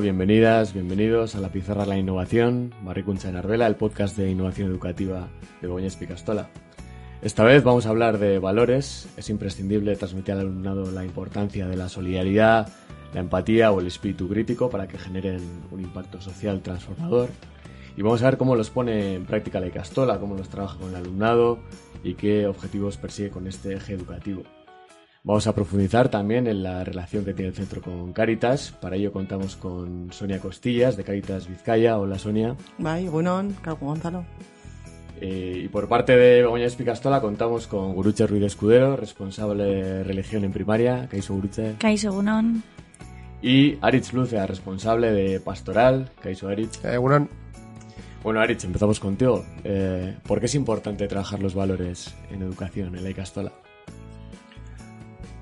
bienvenidas, bienvenidos a la Pizarra de la Innovación, Barricuncha en Arbela, el podcast de innovación educativa de Begoña Picastola. Esta vez vamos a hablar de valores. Es imprescindible transmitir al alumnado la importancia de la solidaridad, la empatía o el espíritu crítico para que generen un impacto social transformador. Y vamos a ver cómo los pone en práctica la Icastola, cómo los trabaja con el alumnado y qué objetivos persigue con este eje educativo. Vamos a profundizar también en la relación que tiene el centro con Caritas. Para ello contamos con Sonia Costillas, de Caritas Vizcaya. Hola, Sonia. Bye, Gunón, Gonzalo. Eh, y por parte de Begoña Espicastola contamos con Guruche Ruiz Escudero, responsable de religión en primaria. Kaiso Guruche. Kaiso Gunón. Y Aritz Lucea, responsable de pastoral. Kaiso Aritz. Eh, Gunón. Bueno, Aritz, empezamos contigo. Eh, ¿Por qué es importante trabajar los valores en educación en la Icastola?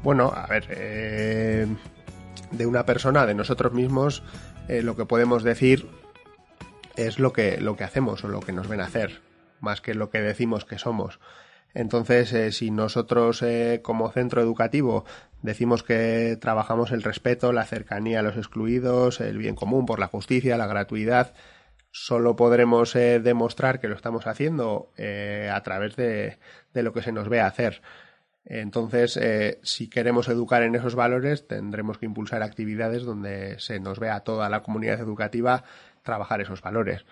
Bueno, a ver, eh, de una persona, de nosotros mismos, eh, lo que podemos decir es lo que, lo que hacemos o lo que nos ven hacer, más que lo que decimos que somos. Entonces, eh, si nosotros como centro educativo decimos que trabajamos el respeto, la cercanía a los excluidos, el bien común por la justicia, la gratuidad, solo podremos demostrar que lo estamos haciendo a través de, de, lo que se nos ve hacer. Entonces, eh, si queremos educar en esos valores, tendremos que impulsar actividades donde se nos vea a toda la comunidad educativa trabajar esos valores.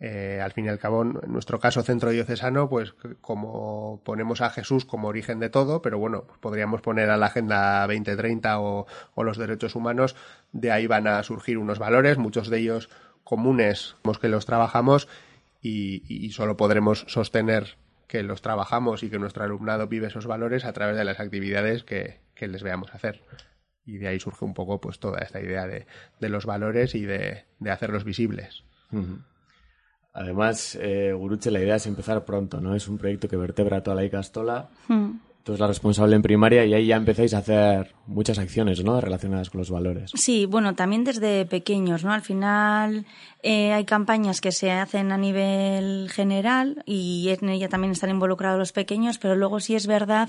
Eh, al fin y al cabo, en nuestro caso centro diocesano, pues como ponemos a Jesús como origen de todo, pero bueno, pues podríamos poner a la Agenda 2030 o, o los derechos humanos, de ahí van a surgir unos valores, muchos de ellos comunes, que los trabajamos y solo podremos sostener que los trabajamos y que nuestro alumnado vive esos valores a través de las actividades que, les veamos hacer. Y de ahí surge un poco pues toda esta idea de, los valores y de, hacerlos visibles. Además, eh, Guruche, la idea es empezar pronto, ¿no? Es un proyecto que vertebra toda la Icastola. Hmm. Tú eres la responsable en primaria y ahí ya empezáis a hacer muchas acciones, ¿no? Relacionadas con los valores. Sí, bueno, también desde pequeños, ¿no? Al final eh, hay campañas que se hacen a nivel general y en ella también están involucrados los pequeños, pero luego sí es verdad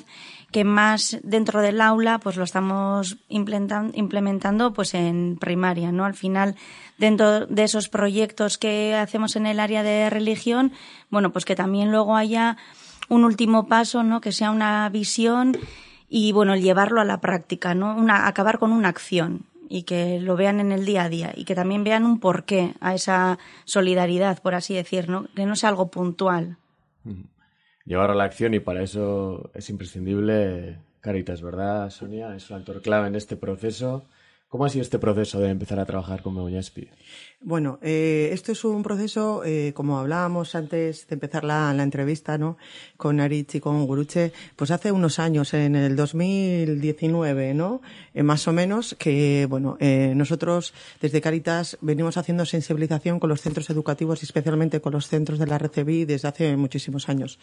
que más dentro del aula, pues lo estamos implementando, pues en primaria, ¿no? Al final, dentro de esos proyectos que hacemos en el área de religión, bueno, pues que también luego haya un último paso, ¿no? Que sea una visión y, bueno, llevarlo a la práctica, ¿no? Una, acabar con una acción y que lo vean en el día a día y que también vean un porqué a esa solidaridad, por así decir, ¿no? Que no sea algo puntual. Llevar a la acción y para eso es imprescindible Caritas, ¿verdad, Sonia? Es un actor clave en este proceso. ¿Cómo ha sido este proceso de empezar a trabajar con Begoña bueno, eh, esto es un proceso, eh, como hablábamos antes de empezar la, la, entrevista, ¿no? Con Aritz y con Guruche, pues hace unos años, en el 2019, ¿no? Eh, más o menos, que, bueno, eh, nosotros desde Caritas venimos haciendo sensibilización con los centros educativos y especialmente con los centros de la RCBI desde hace muchísimos años.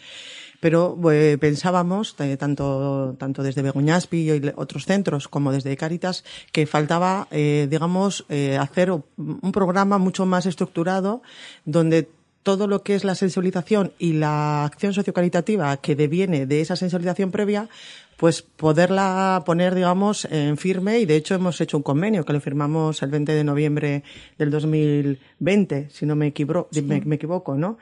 Pero eh, pensábamos, eh, tanto, tanto desde Begoñaspi y otros centros como desde Caritas, que faltaba, eh, digamos, hacer un programa mucho más estructurado donde todo lo que es la sensibilización y la acción sociocaritativa que deviene de esa sensibilización previa pues poderla poner, digamos, en firme y de hecho hemos hecho un convenio que lo firmamos el 20 de noviembre del 2020, si no me, equivoco, me equivoco, ¿no?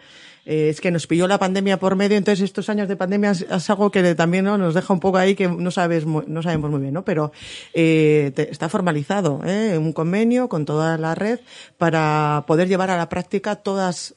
Eh, es que nos pilló la pandemia por medio, entonces estos años de pandemia es, algo que también ¿no? nos deja un poco ahí que no sabes no sabemos muy bien, ¿no? Pero eh, está formalizado ¿eh? un convenio con toda la red para poder llevar a la práctica todas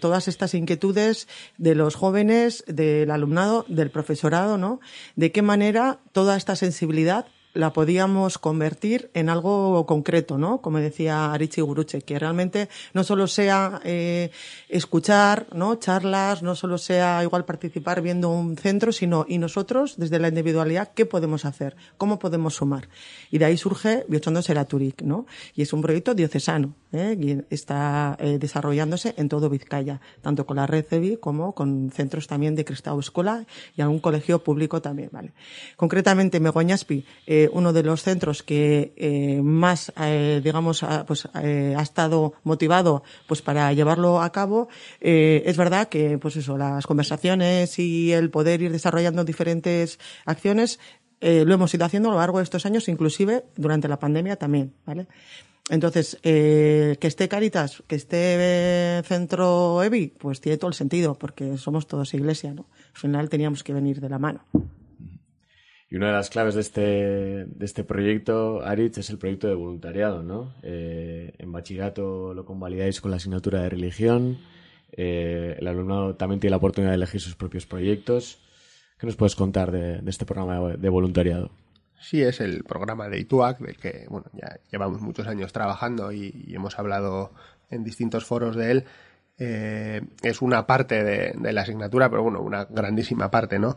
todas estas inquietudes de los jóvenes, del alumnado, del profesorado, ¿no? De qué manera toda esta sensibilidad la podíamos convertir en algo concreto, ¿no? Como decía Arichi Guruche, que realmente no solo sea eh, escuchar, ¿no? Charlas, no solo sea igual participar viendo un centro, sino y nosotros, desde la individualidad, ¿qué podemos hacer? ¿Cómo podemos sumar? Y de ahí surge Biochondo Seraturic, ¿no? Y es un proyecto diocesano, ¿eh? y está eh, desarrollándose en todo Vizcaya, tanto con la red CEBI como con centros también de Cristau Escola y algún colegio público también, ¿vale? Concretamente, Megoñaspi, eh, uno de los centros que eh, más, eh, digamos, ha, pues, eh, ha estado motivado pues para llevarlo a cabo. es verdad que, pues eso, las conversaciones y el poder ir desarrollando diferentes acciones lo hemos ido haciendo a lo largo de estos años, inclusive durante la pandemia también, ¿vale? Entonces, que esté Caritas, que esté Centro EVI, pues tiene todo el sentido, porque somos todos iglesia, ¿no? Al final teníamos que venir de la mano. Y una de las claves de este, de este proyecto, Aritz, es el proyecto de voluntariado, ¿no? Eh, en bachillerato lo convalidáis con la asignatura de religión. Eh, el alumnado también tiene la oportunidad de elegir sus propios proyectos. ¿Qué nos puedes contar de, este programa de voluntariado? Sí, es el programa de ITUAC, del que bueno, ya llevamos muchos años trabajando y, hemos hablado en distintos foros de él. Eh, es una parte de, de, la asignatura, pero bueno, una grandísima parte, ¿no?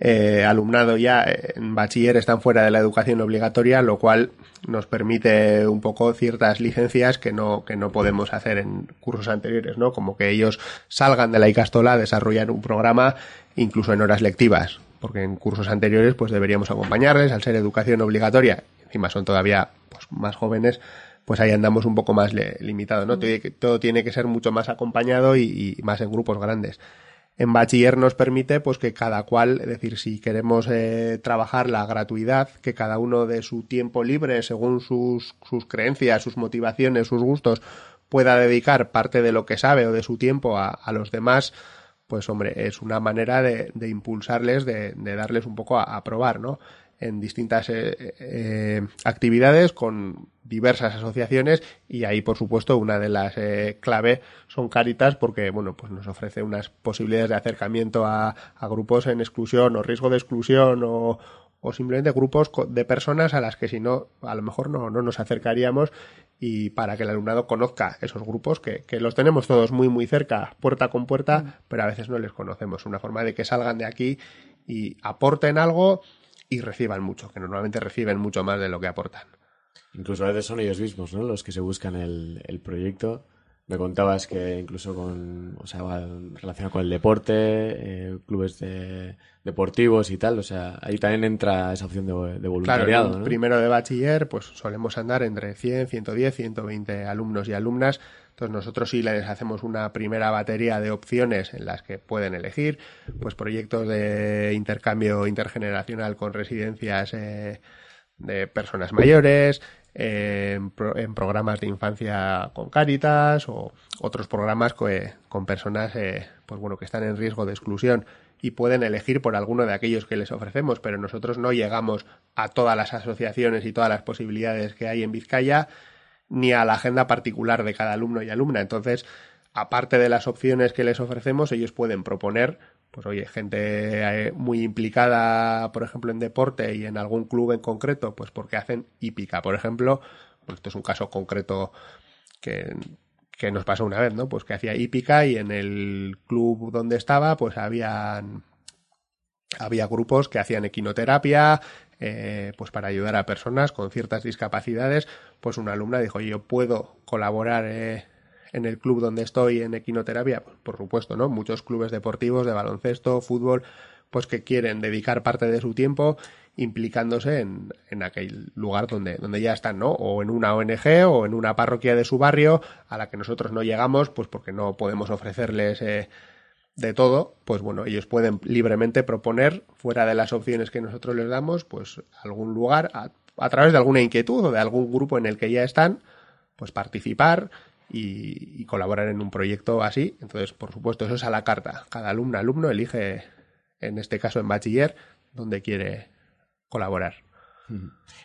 Eh, alumnado ya en bachiller están fuera de la educación obligatoria, lo cual nos permite un poco ciertas licencias que no, que no podemos hacer en cursos anteriores, ¿no? Como que ellos salgan de la ICASTOLA, desarrollar un programa incluso en horas lectivas, porque en cursos anteriores pues deberíamos acompañarles al ser educación obligatoria, encima son todavía pues, más jóvenes, pues ahí andamos un poco más limitados, ¿no? Todo, tiene que ser mucho más acompañado y más en grupos grandes en bachiller nos permite pues que cada cual, es decir, si queremos eh, trabajar la gratuidad, que cada uno de su tiempo libre, según sus, sus creencias, sus motivaciones, sus gustos, pueda dedicar parte de lo que sabe o de su tiempo a, a los demás, pues hombre, es una manera de, de impulsarles, de, de, darles un poco a, a probar, ¿no? En distintas eh, eh, actividades con diversas asociaciones y ahí por supuesto una de las eh, clave son Caritas porque bueno pues nos ofrece unas posibilidades de acercamiento a, a grupos en exclusión o riesgo de exclusión o, o simplemente grupos de personas a las que si no a lo mejor no, no nos acercaríamos y para que el alumnado conozca esos grupos que, que, los tenemos todos muy muy cerca, puerta con puerta, mm. pero a veces no les conocemos. Una forma de que salgan de aquí y aporten algo y reciban mucho, que normalmente reciben mucho más de lo que aportan. Incluso a veces son ellos mismos, ¿no? Los que se buscan el, el proyecto. Me contabas que incluso con, o sea, relacionado con el deporte, eh, clubes de, deportivos y tal, o sea, ahí también entra esa opción de, de voluntariado. Claro, primero de bachiller, pues solemos andar entre 100, 110, 120 alumnos y alumnas. Entonces nosotros sí les hacemos una primera batería de opciones en las que pueden elegir, pues proyectos de intercambio intergeneracional con residencias eh, de personas mayores, en, programas de infancia con Cáritas o otros programas con personas eh, pues bueno que están en riesgo de exclusión y pueden elegir por alguno de aquellos que les ofrecemos, pero nosotros no llegamos a todas las asociaciones y todas las posibilidades que hay en Vizcaya ni a la agenda particular de cada alumno y alumna. Entonces, aparte de las opciones que les ofrecemos, ellos pueden proponer pues oye, gente eh, muy implicada, por ejemplo, en deporte y en algún club en concreto, pues porque hacen hípica, por ejemplo, pues esto es un caso concreto que, que nos pasó una vez, ¿no? Pues que hacía hípica y en el club donde estaba, pues habían había grupos que hacían equinoterapia, eh, pues para ayudar a personas con ciertas discapacidades, pues una alumna dijo, yo puedo colaborar eh, en el club donde estoy en equinoterapia, pues, por supuesto, ¿no? Muchos clubes deportivos de baloncesto, fútbol, pues que quieren dedicar parte de su tiempo implicándose en, en aquel lugar donde, donde ya están, ¿no? O en una ONG o en una parroquia de su barrio a la que nosotros no llegamos, pues porque no podemos ofrecerles eh, de todo, pues bueno, ellos pueden libremente proponer, fuera de las opciones que nosotros les damos, pues algún lugar, a, a través de alguna inquietud o de algún grupo en el que ya están, pues participar y, y, colaborar en un proyecto así. Entonces, por supuesto, eso es a la carta. Cada alumno, alumno elige, en este caso en bachiller, donde quiere colaborar.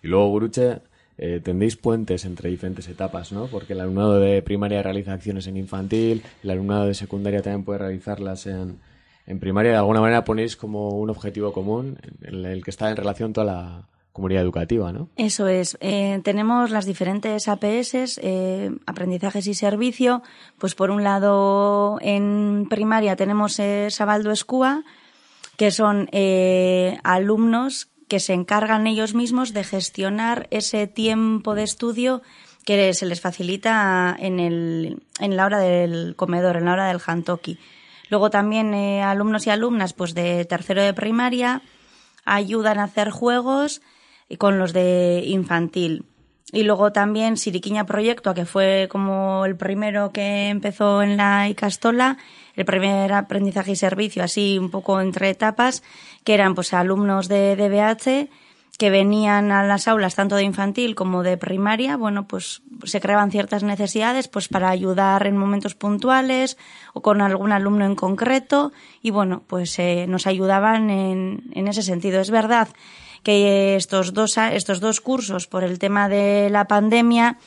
Y luego, Guruche, eh, tendéis puentes entre diferentes etapas, ¿no? Porque el alumnado de primaria realiza acciones en infantil, el alumnado de secundaria también puede realizarlas en, en primaria. De alguna manera ponéis como un objetivo común en el que está en relación toda la comunidad educativa, ¿no? Eso es. Eh, tenemos las diferentes APS, eh, aprendizajes y servicio. Pues por un lado, en primaria tenemos eh, Sabaldo Escúa, que son eh, alumnos que se encargan ellos mismos de gestionar ese tiempo de estudio que se les facilita en, el, en la hora del comedor, en la hora del hantoki. Luego también alumnos y alumnas pues de tercero de primaria ayudan a hacer juegos con los de infantil. Y luego también Siriquiña Proyecto, que fue como el primero que empezó en la Icastola, el primer aprendizaje y servicio, así un poco entre etapas, que eran pues alumnos de DBH que venían a las aulas tanto de infantil como de primaria, bueno, pues se creaban ciertas necesidades pues para ayudar en momentos puntuales o con algún alumno en concreto y bueno, pues eh, nos ayudaban en, en ese sentido. Es verdad que estos dos, estos dos cursos por el tema de la pandemia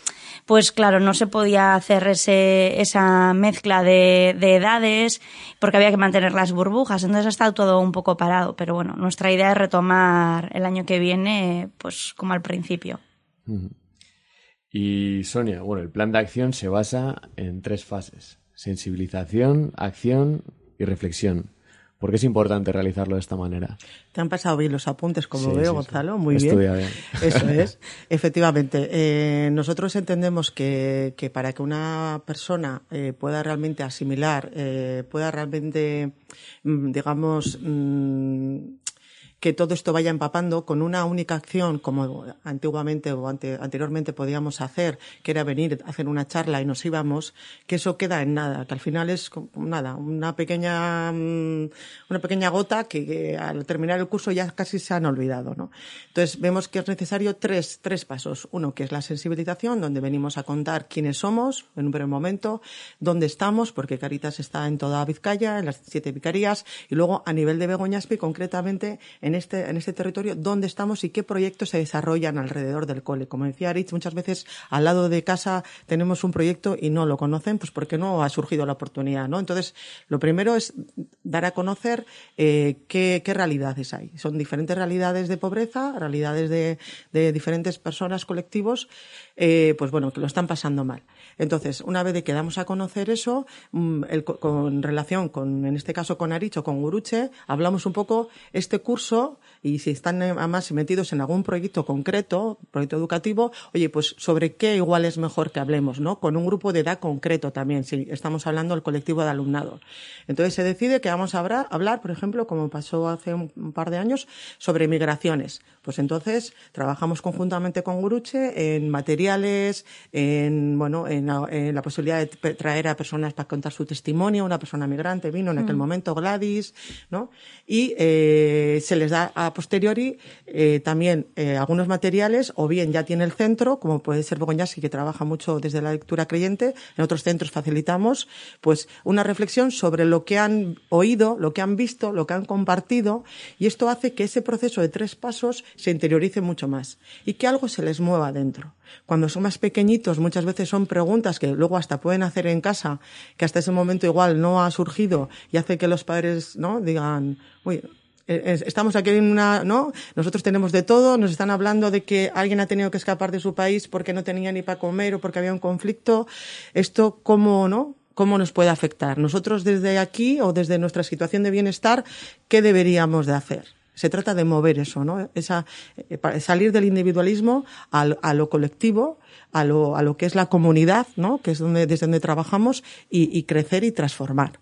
pues claro, no se podía hacer ese, esa mezcla de, de, edades porque había que mantener las burbujas, entonces ha estado todo un poco parado, pero bueno, nuestra idea es retomar el año que viene pues como al principio. Y Sonia, bueno, el plan de acción se basa en tres fases, sensibilización, acción y reflexión. ¿Por qué es importante realizarlo de esta manera? Te han pasado bien los apuntes, como sí, veo, sí, Gonzalo. Muy bien. bien. Eso es. Efectivamente. Eh, nosotros entendemos que, que, para que una persona eh, pueda realmente asimilar, eh, pueda realmente, digamos, mmm, que todo esto vaya empapando con una única acción, como antiguamente o ante, anteriormente podíamos hacer, que era venir a hacer una charla y nos íbamos, que eso queda en nada, que al final es nada, una pequeña, una pequeña gota que, al terminar el curso ya casi se han olvidado, ¿no? Entonces vemos que es necesario tres, tres pasos. Uno, que es la sensibilización, donde venimos a contar quiénes somos en un primer momento, dónde estamos, porque Caritas está en toda Vizcaya, en las siete vicarías, y luego a nivel de Begoñaspi, concretamente en este, en este territorio, dónde estamos y qué proyectos se desarrollan alrededor del cole. Como decía Aritz, muchas veces al lado de casa tenemos un proyecto y no lo conocen, pues porque no ha surgido la oportunidad, ¿no? Entonces, lo primero es dar a conocer eh, qué, realidades hay. Son diferentes realidades de pobreza, realidades de, de diferentes personas, colectivos, eh, pues bueno, que lo están pasando mal. Entonces, una vez que damos a conocer eso, el, con relación con, en este caso con Arich o con Guruche, hablamos un poco este curso y si están además metidos en algún proyecto concreto, proyecto educativo, oye, pues sobre qué igual es mejor que hablemos, ¿no? Con un grupo de edad concreto también, si estamos hablando del colectivo de alumnado. Entonces se decide que vamos a hablar, por ejemplo, como pasó hace un, par de años, sobre migraciones. Pues entonces trabajamos conjuntamente con Guruche en materiales, en, bueno, en, en la posibilidad de traer a personas para contar su testimonio. Una persona migrante vino en aquel mm. momento, Gladys, ¿no? Y eh, se les da a posteriori eh, también eh, algunos materiales, o bien ya tiene el centro, como puede ser Bogoñasi, que trabaja mucho desde la lectura creyente. En otros centros facilitamos, pues, una reflexión sobre lo que han oído, lo que han visto, lo que han compartido, y esto hace que ese proceso de tres pasos se interiorice mucho más y que algo se les mueva dentro. Cuando son más pequeñitos, muchas veces son preguntas que luego hasta pueden hacer en casa, que hasta ese momento igual no ha surgido y hace que los padres, ¿no? Digan, uy, estamos aquí en una, ¿no? Nosotros tenemos de todo, nos están hablando de que alguien ha tenido que escapar de su país porque no tenía ni para comer o porque había un conflicto. Esto, ¿cómo, no? ¿Cómo nos puede afectar? Nosotros desde aquí o desde nuestra situación de bienestar, ¿qué deberíamos de hacer? Se trata de mover eso, ¿no? Esa, salir del individualismo a, a lo colectivo, a lo, a lo que es la comunidad, ¿no? Que es donde, desde donde trabajamos y, y crecer y transformar.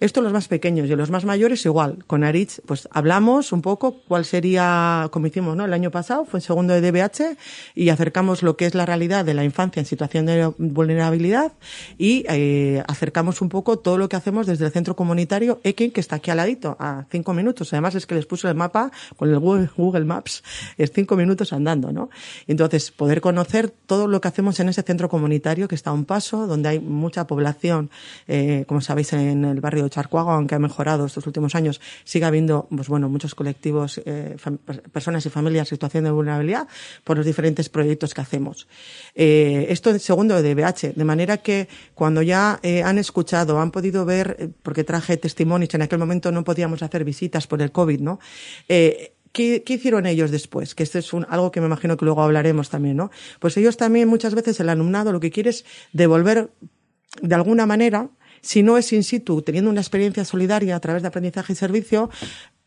Esto los más pequeños y los más mayores igual. Con Aritz, pues hablamos un poco cuál sería, como hicimos, ¿no? El año pasado, fue en segundo de DBH y acercamos lo que es la realidad de la infancia en situación de vulnerabilidad y eh, acercamos un poco todo lo que hacemos desde el centro comunitario Ekin, que está aquí al ladito, a cinco minutos. Además es que les puso el mapa con el Google, Maps, es cinco minutos andando, ¿no? Entonces, poder conocer todo lo que hacemos en ese centro comunitario que está a un paso, donde hay mucha población, eh, como sabéis, en el barrio de Charcuago, aunque ha mejorado estos últimos años, sigue habiendo, pues bueno, muchos colectivos, eh, personas y familias en situación de vulnerabilidad por los diferentes proyectos que hacemos. Eh, esto es segundo de DBH, de manera que cuando ya eh, han escuchado, han podido ver, porque traje testimonios, en aquel momento no podíamos hacer visitas por el COVID, ¿no? ¿Qué, ¿qué, hicieron ellos después? Que esto es algo que me imagino que luego hablaremos también, ¿no? Pues ellos también muchas veces el alumnado lo que quiere es devolver de alguna manera si no es in situ, teniendo una experiencia solidaria a través de aprendizaje y servicio,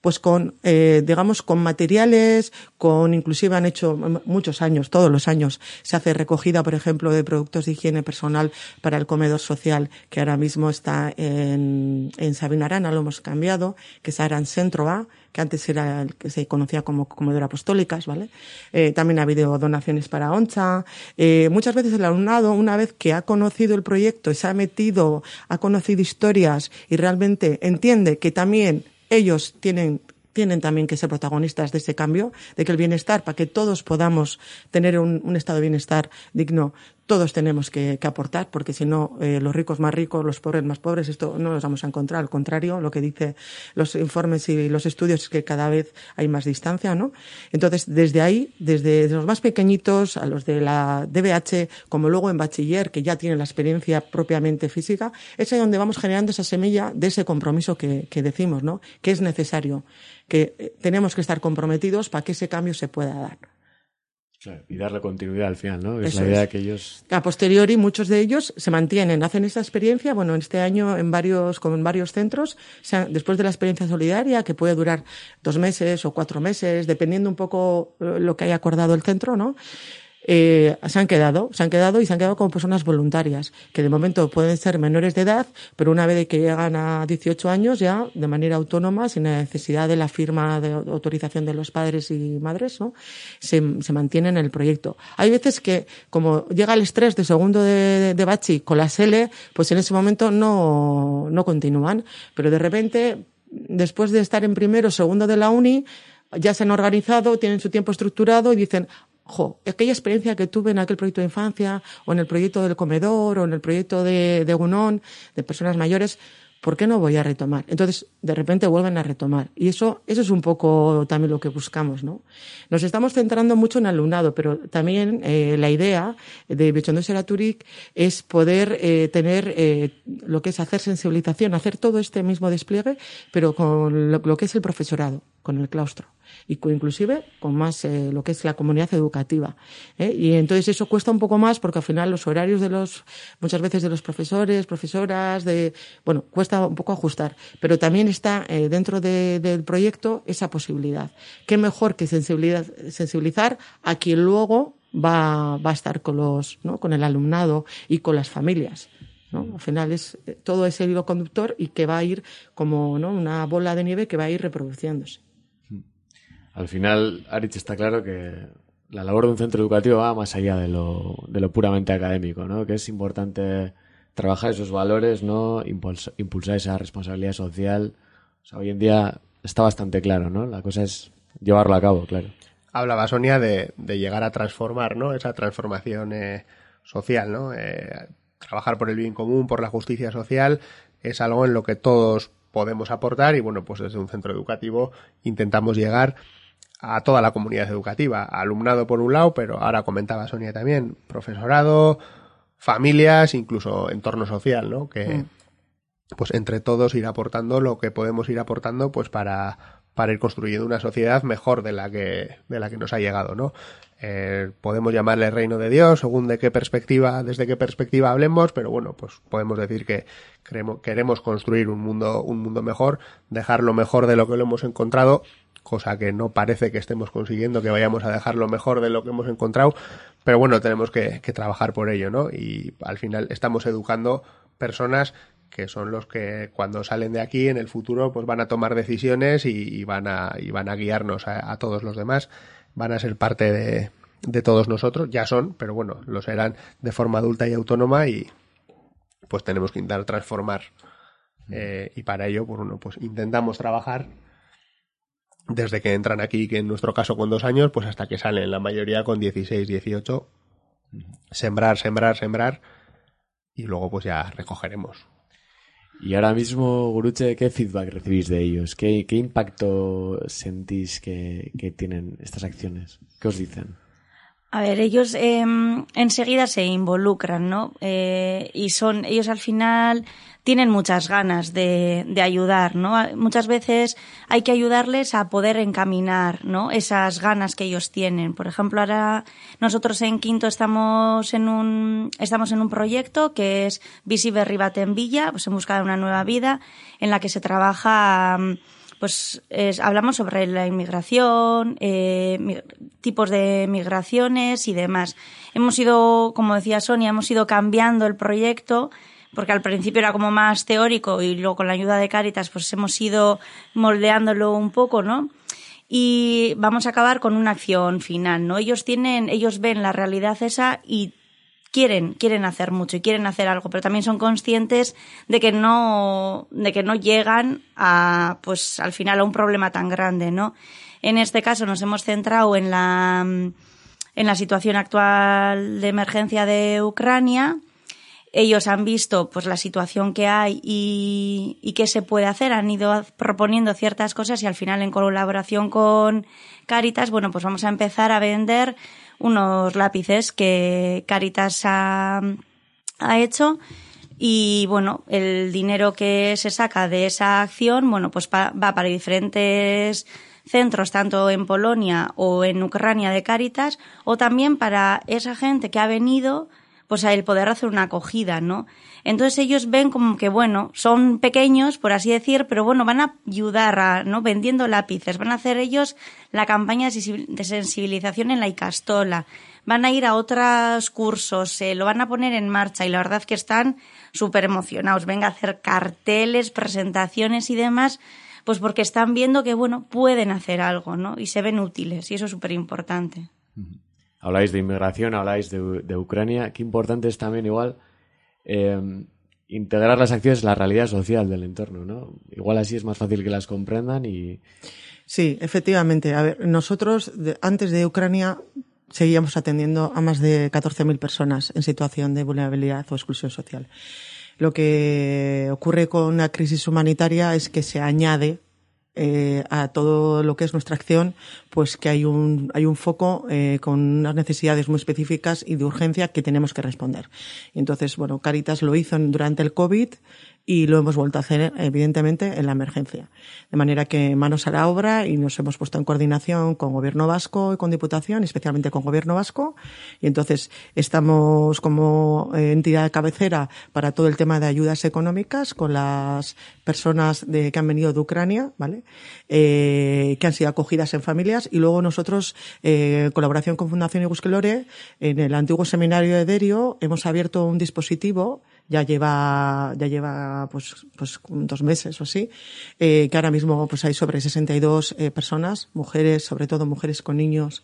pues con, eh, digamos, con materiales, con inclusive han hecho muchos años, todos los años, se hace recogida, por ejemplo, de productos de higiene personal para el comedor social, que ahora mismo está en, en Sabina Arana, lo hemos cambiado, que es Aran Centro A, que antes era el que se conocía como comedor apostólicas, ¿vale? Eh, también ha habido donaciones para ONCHA. Eh, muchas veces el alumnado, una vez que ha conocido el proyecto, se ha metido, ha conocido historias y realmente entiende que también ellos tienen tienen también que ser protagonistas de ese cambio, de que el bienestar, para que todos podamos tener un, un estado de bienestar digno, todos tenemos que, que aportar, porque si no, eh, los ricos más ricos, los pobres más pobres, esto no los vamos a encontrar. Al contrario, lo que dice los informes y los estudios es que cada vez hay más distancia, ¿no? Entonces, desde ahí, desde los más pequeñitos a los de la DBH, como luego en bachiller, que ya tienen la experiencia propiamente física, es ahí donde vamos generando esa semilla de ese compromiso que, que decimos, ¿no? Que es necesario, que eh, tenemos que estar comprometidos para que ese cambio se pueda dar. Claro, y darle continuidad al final, ¿no? Es Eso la idea es. que ellos. A posteriori, muchos de ellos se mantienen, hacen esa experiencia, bueno, en este año en varios, como en varios centros, o sea, después de la experiencia solidaria, que puede durar dos meses o cuatro meses, dependiendo un poco lo que haya acordado el centro, ¿no? Eh, se han quedado, se han quedado y se han quedado como personas voluntarias, que de momento pueden ser menores de edad, pero una vez que llegan a 18 años ya de manera autónoma, sin necesidad de la firma de autorización de los padres y madres, ¿no? se, se mantienen en el proyecto. Hay veces que, como llega el estrés de segundo de, de, de Bachi con la SELE, pues en ese momento no, no continúan, pero de repente, después de estar en primero o segundo de la uni, ya se han organizado, tienen su tiempo estructurado y dicen, jo, aquella experiencia que tuve en aquel proyecto de infancia, o en el proyecto del comedor, o en el proyecto de, de Unón, de personas mayores, ¿por qué no voy a retomar? Entonces, de repente vuelven a retomar. Y eso, eso es un poco también lo que buscamos, ¿no? Nos estamos centrando mucho en alumnado, pero también eh, la idea de Bichondo Seraturic es poder eh, tener eh, lo que es hacer sensibilización, hacer todo este mismo despliegue, pero con lo que es el profesorado, con el claustro y inclusive con más eh, lo que es la comunidad educativa. ¿eh? Y entonces eso cuesta un poco más porque al final los horarios de los, muchas veces de los profesores, profesoras, de, bueno, cuesta un poco ajustar. Pero también está eh, dentro de, del proyecto esa posibilidad. ¿Qué mejor que sensibilizar, sensibilizar a quien luego va, va a estar con los, ¿no? con el alumnado y con las familias? ¿no? Al final es todo ese hilo conductor y que va a ir como ¿no? una bola de nieve que va a ir reproduciéndose. Al final, Aritz está claro que la labor de un centro educativo va más allá de lo, de lo puramente académico, ¿no? Que es importante trabajar esos valores, ¿no? Impulsa, impulsar esa responsabilidad social. O sea, hoy en día está bastante claro, ¿no? La cosa es llevarlo a cabo, claro. Hablaba Sonia de, de llegar a transformar, ¿no? Esa transformación eh, social, ¿no? Eh, trabajar por el bien común, por la justicia social, es algo en lo que todos podemos aportar y bueno, pues desde un centro educativo intentamos llegar a toda la comunidad educativa, alumnado por un lado, pero ahora comentaba Sonia también, profesorado, familias, incluso entorno social, ¿no? Que mm. pues entre todos ir aportando lo que podemos ir aportando pues para, para ir construyendo una sociedad mejor de la que, de la que nos ha llegado, ¿no? Eh, podemos llamarle reino de Dios, según de qué perspectiva, desde qué perspectiva hablemos, pero bueno, pues podemos decir que queremos, queremos construir un mundo, un mundo mejor, dejar lo mejor de lo que lo hemos encontrado, cosa que no parece que estemos consiguiendo que vayamos a dejar lo mejor de lo que hemos encontrado, pero bueno, tenemos que, que trabajar por ello, ¿no? Y al final estamos educando personas que son los que cuando salen de aquí en el futuro pues van a tomar decisiones y, van a y van a guiarnos a, todos los demás. Van a ser parte de, de todos nosotros. Ya son pero bueno lo serán de forma adulta y autónoma y pues tenemos que intentar transformar. Eh, y para ello pues bueno pues intentamos trabajar desde que entran aquí que en nuestro caso con dos años pues hasta que salen la mayoría con 16 18 sembrar sembrar sembrar y luego pues ya recogeremos y ahora mismo, Guruche, ¿qué feedback recibís de ellos? ¿Qué, qué impacto sentís que, que, tienen estas acciones? ¿Qué os dicen? A ver, ellos eh, enseguida se involucran, ¿no? Eh, y son, ellos al final tienen muchas ganas de, de, ayudar, ¿no? Muchas veces hay que ayudarles a poder encaminar, ¿no? Esas ganas que ellos tienen. Por ejemplo, ahora nosotros en Quinto estamos en un, estamos en un proyecto que es Visible Ribate en Villa, pues en busca de una nueva vida, en la que se trabaja, pues es, hablamos sobre la inmigración, eh, tipos de migraciones y demás. Hemos ido, como decía Sonia, hemos ido cambiando el proyecto porque al principio era como más teórico y luego con la ayuda de Caritas pues hemos ido moldeándolo un poco, ¿no? Y vamos a acabar con una acción final, ¿no? Ellos tienen, ellos ven la realidad esa y quieren, quieren hacer mucho y quieren hacer algo, pero también son conscientes de que no, de que no llegan a, pues al final a un problema tan grande, ¿no? En este caso nos hemos centrado en la, en la situación actual de emergencia de Ucrania, ellos han visto pues la situación que hay y, y qué se puede hacer, han ido proponiendo ciertas cosas y al final en colaboración con Caritas, bueno, pues vamos a empezar a vender unos lápices que Caritas ha, ha hecho. Y bueno, el dinero que se saca de esa acción, bueno, pues va para diferentes centros, tanto en Polonia o en Ucrania de Caritas, o también para esa gente que ha venido pues el poder hacer una acogida, ¿no? Entonces ellos ven como que, bueno, son pequeños, por así decir, pero bueno, van a ayudar a, ¿no? Vendiendo lápices, van a hacer ellos la campaña de sensibilización en la Icastola, van a ir a otros cursos, se lo van a poner en marcha y la verdad que están súper emocionados, venga a hacer carteles, presentaciones y demás, pues porque están viendo que, bueno, pueden hacer algo, ¿no? Y se ven útiles y eso es súper importante habláis de inmigración, habláis de, Ucrania, qué importante es también igual eh, integrar las acciones en la realidad social del entorno, ¿no? Igual así es más fácil que las comprendan y... Sí, efectivamente. A ver, nosotros antes de Ucrania seguíamos atendiendo a más de 14.000 personas en situación de vulnerabilidad o exclusión social. Lo que ocurre con la crisis humanitaria es que se añade eh, a todo lo que es nuestra acción, pues que hay un, hay un foco eh, con unas necesidades muy específicas y de urgencia que tenemos que responder. Entonces, bueno, Caritas lo hizo durante el COVID y lo hemos vuelto a hacer, evidentemente, en la emergencia. De manera que manos a la obra y nos hemos puesto en coordinación con Gobierno Vasco y con Diputación, especialmente con Gobierno Vasco. Y entonces estamos como eh, entidad de cabecera para todo el tema de ayudas económicas con las personas de, que han venido de Ucrania, ¿vale? Eh, que han sido acogidas en familias. Y luego nosotros, eh, en colaboración con Fundación Igusquelore, en el antiguo seminario de Derio, hemos abierto un dispositivo ya lleva, ya lleva pues, pues dos meses o así, eh, que ahora mismo pues hay sobre 62 eh, personas, mujeres, sobre todo mujeres con niños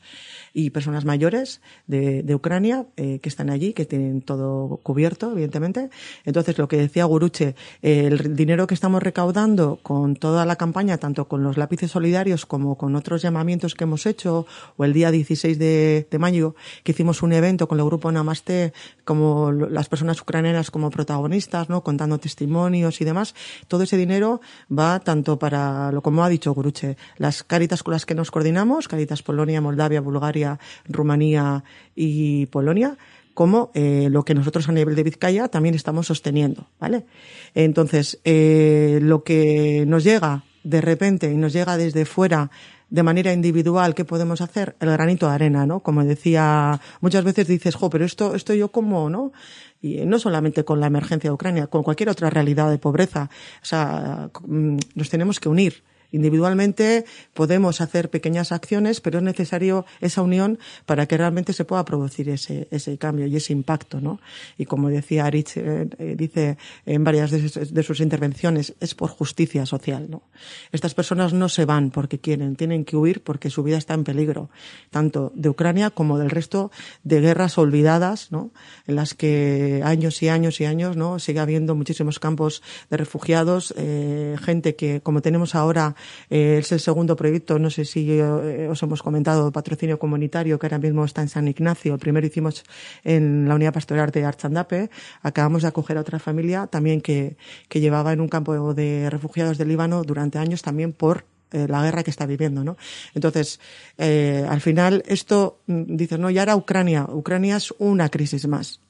y personas mayores de, Ucrania eh, que están allí, que tienen todo cubierto, evidentemente. Entonces, lo que decía Guruche, el dinero que estamos recaudando con toda la campaña, tanto con los lápices solidarios como con otros llamamientos que hemos hecho, o el día 16 de, de mayo, que hicimos un evento con el grupo Namaste, como las personas ucranianas como protagonistas, ¿no? Contando testimonios y demás. Todo ese dinero va tanto para, lo como ha dicho Guruche, las caritas con las que nos coordinamos, Caritas Polonia, Moldavia, Bulgaria, Rumanía y Polonia, como eh, lo que nosotros a nivel de Vizcaya también estamos sosteniendo, ¿vale? Entonces, eh, lo que nos llega de repente y nos llega desde fuera de manera individual, ¿qué podemos hacer? El granito de arena, ¿no? Como decía, muchas veces dices, jo, pero esto, esto yo como, ¿no? Y no solamente con la emergencia de Ucrania, con cualquier otra realidad de pobreza. O sea, mm, nos tenemos que unir Individualmente podemos hacer pequeñas acciones, pero es necesario esa unión para que realmente se pueda producir ese, ese cambio y ese impacto, ¿no? Y como decía Aritz, eh, eh, dice en varias de sus, intervenciones, es por justicia social, ¿no? Estas personas no se van porque quieren, tienen que huir porque su vida está en peligro, tanto de Ucrania como del resto de guerras olvidadas, ¿no? En las que años y años y años, ¿no? Sigue habiendo muchísimos campos de refugiados, eh, gente que, como tenemos ahora, eh, es el segundo proyecto, no sé si eh, os hemos comentado, patrocinio comunitario, que ahora mismo está en San Ignacio. El primero hicimos en la unidad pastoral de Archandape. Acabamos de acoger a otra familia también que, que llevaba en un campo de refugiados del Líbano durante años también por eh, la guerra que está viviendo, ¿no? Entonces, al final, esto, mm, dices, no, ya era Ucrania. Ucrania es una crisis más.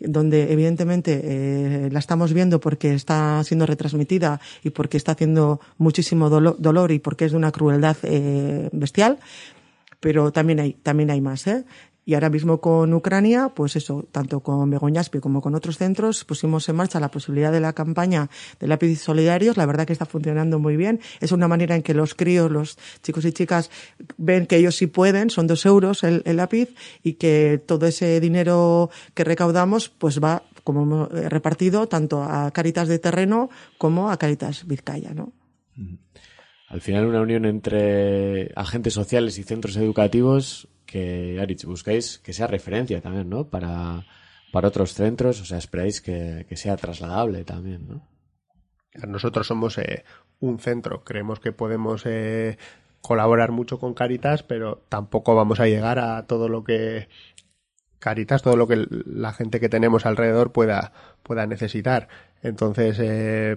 Donde evidentemente eh, la estamos viendo porque está siendo retransmitida y porque está haciendo muchísimo dolor y porque es de una crueldad eh, bestial, pero también hay, también hay más, ¿eh? Y ahora mismo con Ucrania, pues eso, tanto con Begoñaspi como con otros centros, pusimos en marcha la posibilidad de la campaña de lápices solidarios. La verdad que está funcionando muy bien. Es una manera en que los críos, los chicos y chicas, ven que ellos sí pueden, son dos euros el, lápiz, y que todo ese dinero que recaudamos, pues va como repartido tanto a Caritas de Terreno como a Caritas Vizcaya, ¿no? Al final una unión entre agentes sociales y centros educativos que, Aritz, buscáis que sea referencia también, ¿no? Para, para otros centros, o sea, esperáis que, sea trasladable también, ¿no? Nosotros somos eh, un centro, creemos que podemos eh, colaborar mucho con Caritas, pero tampoco vamos a llegar a todo lo que Caritas, todo lo que la gente que tenemos alrededor pueda, pueda necesitar. Entonces, eh,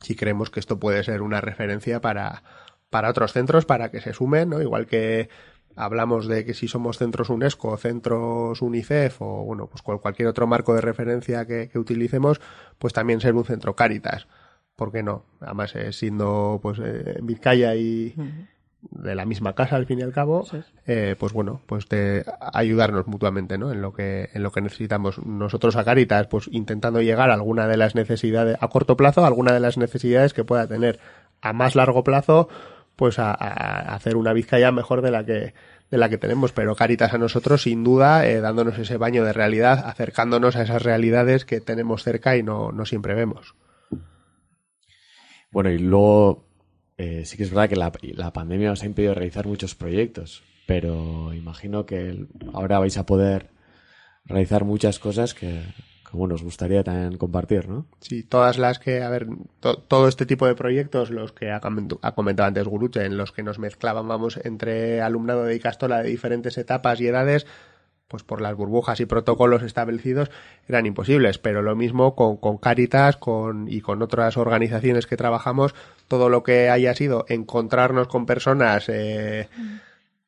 sí creemos que esto puede ser una referencia para, para otros centros, para que se sumen, ¿no? Igual que hablamos de que si somos centros UNESCO, centros UNICEF o bueno, pues cualquier otro marco de referencia que, utilicemos, pues también ser un centro Caritas. ¿Por qué no? Además, eh, siendo pues eh, Vizcaya y de la misma casa al fin y al cabo, eh, pues bueno, pues de ayudarnos mutuamente, ¿no? En lo que en lo que necesitamos nosotros a Caritas, pues intentando llegar a alguna de las necesidades a corto plazo, a alguna de las necesidades que pueda tener a más largo plazo pues a, hacer una Vizcaya mejor de la que de la que tenemos, pero Caritas a nosotros sin duda eh, dándonos ese baño de realidad, acercándonos a esas realidades que tenemos cerca y no, no siempre vemos. Bueno, y luego eh, sí que es verdad que la, la, pandemia os ha impedido realizar muchos proyectos, pero imagino que ahora vais a poder realizar muchas cosas que, como nos gustaría también compartir, ¿no? Sí, todas las que, a ver, todo este tipo de proyectos, los que ha, comentado antes Guruche, en los que nos mezclábamos entre alumnado de Icastola de diferentes etapas y edades, pues por las burbujas y protocolos establecidos eran imposibles, pero lo mismo con, con Caritas con, y con otras organizaciones que trabajamos, todo lo que haya sido encontrarnos con personas eh,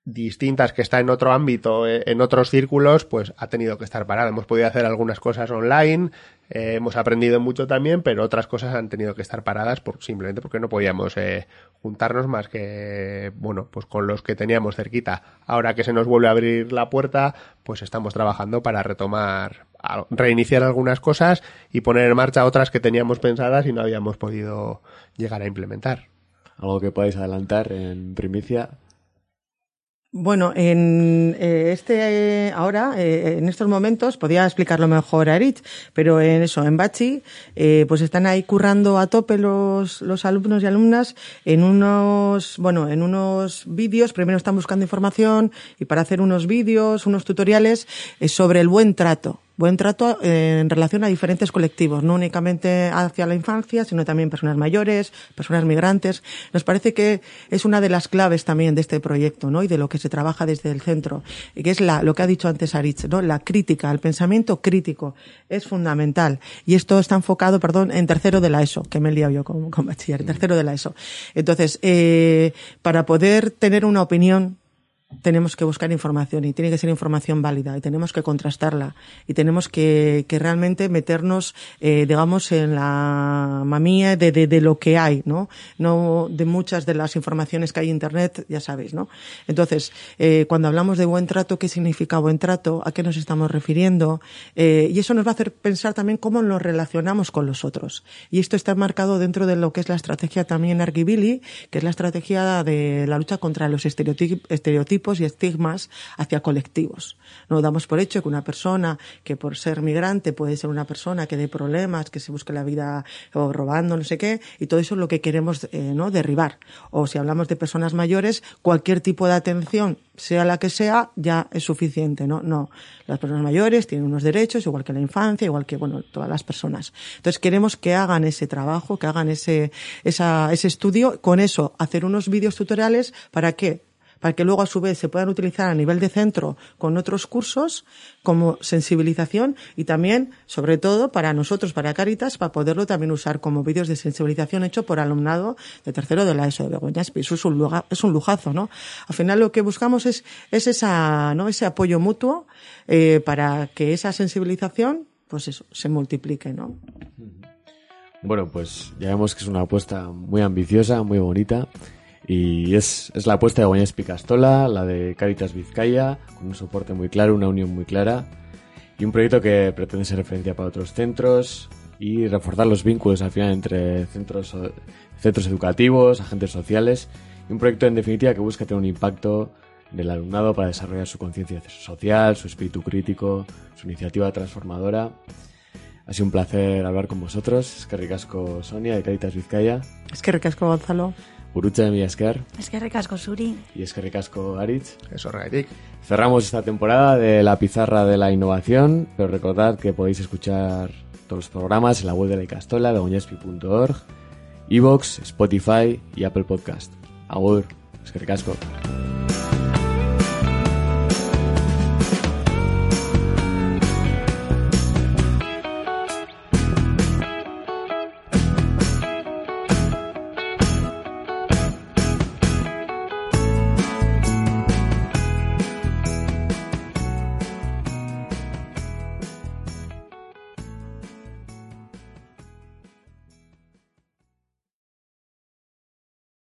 distintas que está en otro ámbito, eh, en otros círculos, pues ha tenido que estar parada. Hemos podido hacer algunas cosas online, eh, hemos aprendido mucho también, pero otras cosas han tenido que estar paradas por, simplemente porque no podíamos eh, juntarnos más que, bueno, pues con los que teníamos cerquita. Ahora que se nos vuelve a abrir la puerta, pues estamos trabajando para retomar, reiniciar algunas cosas y poner en marcha otras que teníamos pensadas y no habíamos podido llegar a implementar. Algo que podáis adelantar en primicia. Bueno, en eh, este ahora, eh, en estos momentos, podía explicarlo mejor a pero en eso, en Bachi, eh, pues están ahí currando a tope los, los alumnos y alumnas en unos, bueno, en unos vídeos. Primero están buscando información y para hacer unos vídeos, unos tutoriales sobre el buen trato buen trato eh, en relación a diferentes colectivos, no únicamente hacia la infancia, sino también personas mayores, personas migrantes. Nos parece que es una de las claves también de este proyecto, ¿no? Y de lo que se trabaja desde el centro, que es la, lo que ha dicho antes Aritz, ¿no? La crítica, el pensamiento crítico es fundamental. Y esto está enfocado, perdón, en tercero de la ESO, que me he liado yo con, con bachiller, tercero de la ESO. Entonces, eh, para poder tener una opinión tenemos que buscar información y tiene que ser información válida y tenemos que contrastarla y tenemos que, que realmente meternos, eh, digamos, en la mamía de, de, de, lo que hay, ¿no? No de muchas de las informaciones que hay en Internet, ya sabéis, ¿no? Entonces, eh, cuando hablamos de buen trato, ¿qué significa buen trato? ¿A qué nos estamos refiriendo? Eh, y eso nos va a hacer pensar también cómo nos relacionamos con los otros. Y esto está marcado dentro de lo que es la estrategia también Argibili, que es la estrategia de la lucha contra los estereotipos y estigmas hacia colectivos. No damos por hecho que una persona que por ser migrante puede ser una persona que dé problemas, que se busque la vida robando, no sé qué, y todo eso es lo que queremos eh, no derribar. O si hablamos de personas mayores, cualquier tipo de atención, sea la que sea, ya es suficiente, ¿no? No. Las personas mayores tienen unos derechos, igual que la infancia, igual que, bueno, todas las personas. Entonces queremos que hagan ese trabajo, que hagan ese, esa, ese estudio, con eso, hacer unos vídeos tutoriales para que para que luego a su vez se puedan utilizar a nivel de centro con otros cursos como sensibilización y también, sobre todo, para nosotros, para Caritas, para poderlo también usar como vídeos de sensibilización hecho por alumnado de tercero de la ESO de Begoña Eso es un, lugar, es un lujazo, ¿no? Al final lo que buscamos es, es esa, ¿no? ese apoyo mutuo eh, para que esa sensibilización pues eso, se multiplique, ¿no? Bueno, pues ya vemos que es una apuesta muy ambiciosa, muy bonita. Y es, es la apuesta de Goñés Picastola, la de Caritas Vizcaya, con un soporte muy claro, una unión muy clara. Y un proyecto que pretende ser referencia para otros centros y reforzar los vínculos al final entre centros, centros educativos, agentes sociales. Y un proyecto en definitiva que busca tener un impacto del alumnado para desarrollar su conciencia social, su espíritu crítico, su iniciativa transformadora. Ha sido un placer hablar con vosotros. Es que ricasco Sonia de Caritas Vizcaya. Es que ricasco Gonzalo. Urutza de mi esker. Es que recasco Suri. Y es que recasco Aritz. Eso, Raitik. Cerramos esta temporada de la pizarra de la innovación, pero recordad que podéis escuchar todos los programas en la web de la Icastola, de goñespi.org, Evox, Spotify y Apple Podcast. Agur, es que recasco.